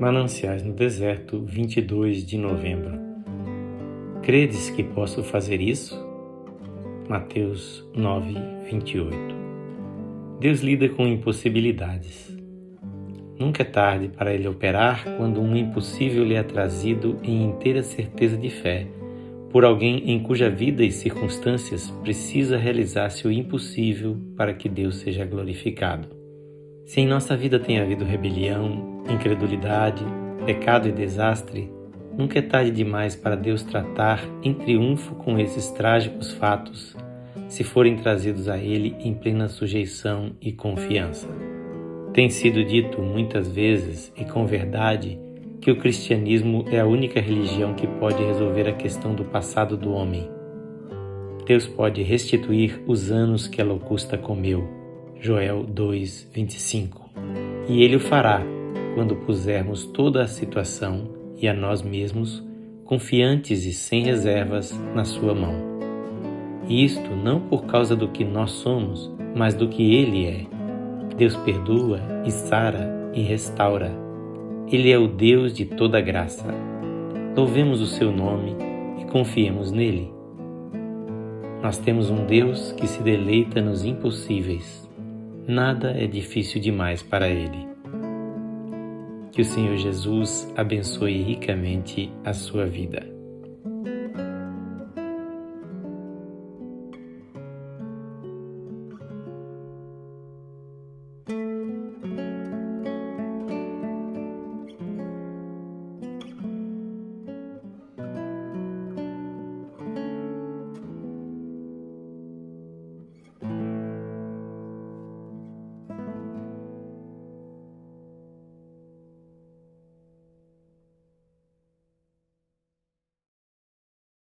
Mananciais no Deserto, 22 de novembro. Credes que posso fazer isso? Mateus 9, 28. Deus lida com impossibilidades. Nunca é tarde para Ele operar quando um impossível lhe é trazido em inteira certeza de fé por alguém em cuja vida e circunstâncias precisa realizar-se o impossível para que Deus seja glorificado. Se em nossa vida tem havido rebelião, incredulidade, pecado e desastre, nunca é tarde demais para Deus tratar em triunfo com esses trágicos fatos, se forem trazidos a Ele em plena sujeição e confiança. Tem sido dito muitas vezes e com verdade que o cristianismo é a única religião que pode resolver a questão do passado do homem. Deus pode restituir os anos que a locusta comeu Joel 2, 25. E ele o fará quando pusermos toda a situação e a nós mesmos, confiantes e sem reservas, na sua mão. Isto não por causa do que nós somos, mas do que ele é. Deus perdoa e sara e restaura. Ele é o Deus de toda graça. Louvemos o seu nome e confiemos nele. Nós temos um Deus que se deleita nos impossíveis nada é difícil demais para Ele. Que o Senhor Jesus abençoe ricamente a sua vida.